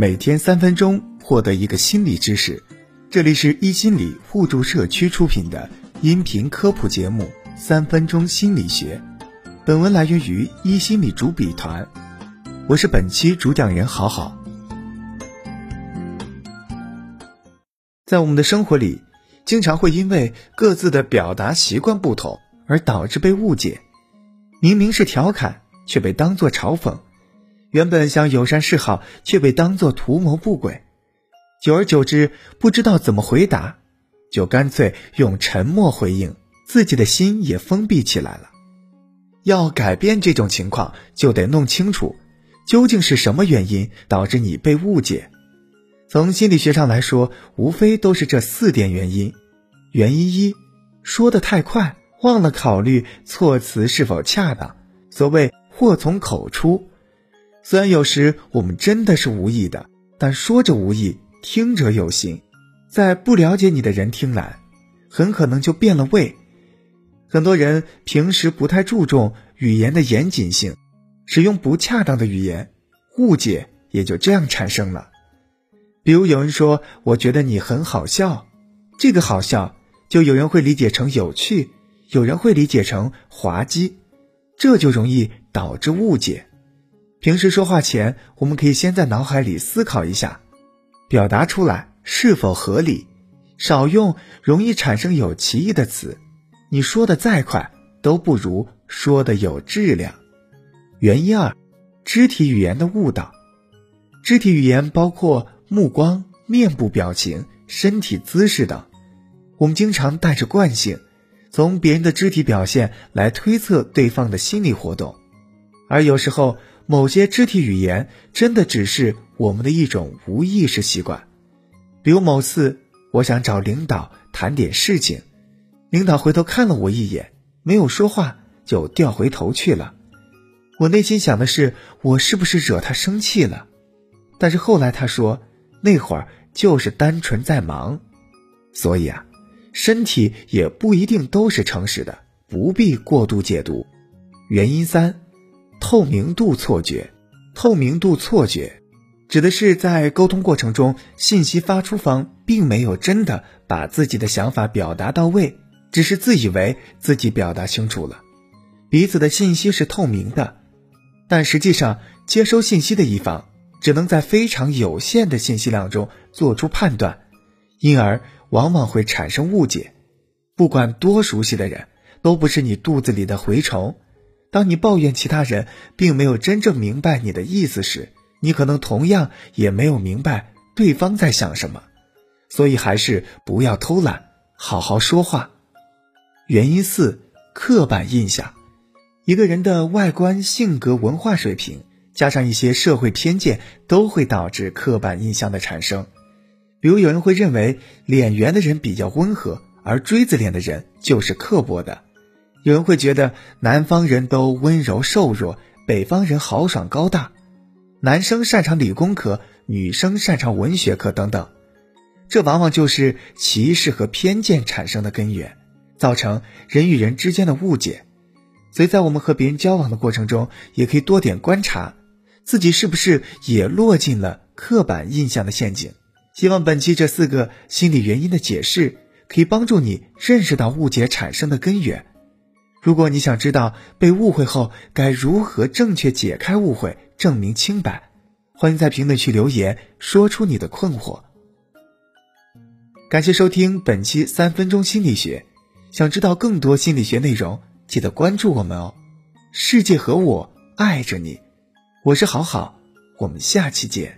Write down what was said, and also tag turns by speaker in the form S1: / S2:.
S1: 每天三分钟，获得一个心理知识。这里是一心理互助社区出品的音频科普节目《三分钟心理学》。本文来源于一心理主笔团，我是本期主讲人好好。在我们的生活里，经常会因为各自的表达习惯不同而导致被误解。明明是调侃，却被当作嘲讽。原本想友善示好，却被当作图谋不轨，久而久之，不知道怎么回答，就干脆用沉默回应，自己的心也封闭起来了。要改变这种情况，就得弄清楚，究竟是什么原因导致你被误解。从心理学上来说，无非都是这四点原因。原因一，说的太快，忘了考虑措辞是否恰当。所谓祸从口出。虽然有时我们真的是无意的，但说者无意，听者有心，在不了解你的人听来，很可能就变了味。很多人平时不太注重语言的严谨性，使用不恰当的语言，误解也就这样产生了。比如有人说：“我觉得你很好笑。”这个好笑，就有人会理解成有趣，有人会理解成滑稽，这就容易导致误解。平时说话前，我们可以先在脑海里思考一下，表达出来是否合理，少用容易产生有歧义的词。你说的再快，都不如说的有质量。原因二，肢体语言的误导。肢体语言包括目光、面部表情、身体姿势等。我们经常带着惯性，从别人的肢体表现来推测对方的心理活动，而有时候。某些肢体语言真的只是我们的一种无意识习惯，比如某次我想找领导谈点事情，领导回头看了我一眼，没有说话就掉回头去了。我内心想的是我是不是惹他生气了？但是后来他说那会儿就是单纯在忙，所以啊，身体也不一定都是诚实的，不必过度解读。原因三。透明度错觉，透明度错觉，指的是在沟通过程中，信息发出方并没有真的把自己的想法表达到位，只是自以为自己表达清楚了，彼此的信息是透明的，但实际上接收信息的一方只能在非常有限的信息量中做出判断，因而往往会产生误解。不管多熟悉的人，都不是你肚子里的蛔虫。当你抱怨其他人并没有真正明白你的意思时，你可能同样也没有明白对方在想什么，所以还是不要偷懒，好好说话。原因四：刻板印象。一个人的外观、性格、文化水平，加上一些社会偏见，都会导致刻板印象的产生。比如，有人会认为脸圆的人比较温和，而锥子脸的人就是刻薄的。有人会觉得南方人都温柔瘦弱，北方人豪爽高大，男生擅长理工科，女生擅长文学科等等，这往往就是歧视和偏见产生的根源，造成人与人之间的误解。所以在我们和别人交往的过程中，也可以多点观察，自己是不是也落进了刻板印象的陷阱。希望本期这四个心理原因的解释，可以帮助你认识到误解产生的根源。如果你想知道被误会后该如何正确解开误会、证明清白，欢迎在评论区留言，说出你的困惑。感谢收听本期三分钟心理学，想知道更多心理学内容，记得关注我们哦。世界和我爱着你，我是好好，我们下期见。